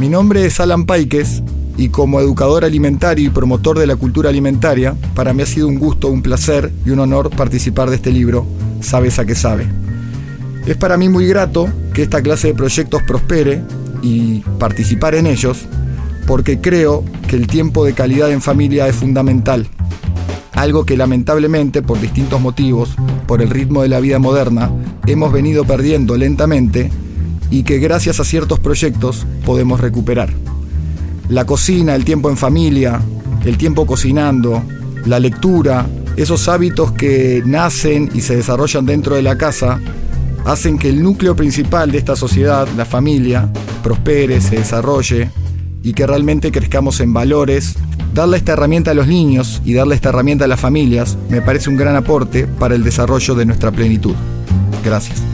Mi nombre es Alan Paikes y como educador alimentario y promotor de la cultura alimentaria, para mí ha sido un gusto, un placer y un honor participar de este libro, Sabes a qué sabe. Es para mí muy grato que esta clase de proyectos prospere y participar en ellos, porque creo que el tiempo de calidad en familia es fundamental. Algo que lamentablemente, por distintos motivos, por el ritmo de la vida moderna, hemos venido perdiendo lentamente y que gracias a ciertos proyectos podemos recuperar. La cocina, el tiempo en familia, el tiempo cocinando, la lectura, esos hábitos que nacen y se desarrollan dentro de la casa, hacen que el núcleo principal de esta sociedad, la familia, prospere, se desarrolle y que realmente crezcamos en valores. Darle esta herramienta a los niños y darle esta herramienta a las familias me parece un gran aporte para el desarrollo de nuestra plenitud. Gracias.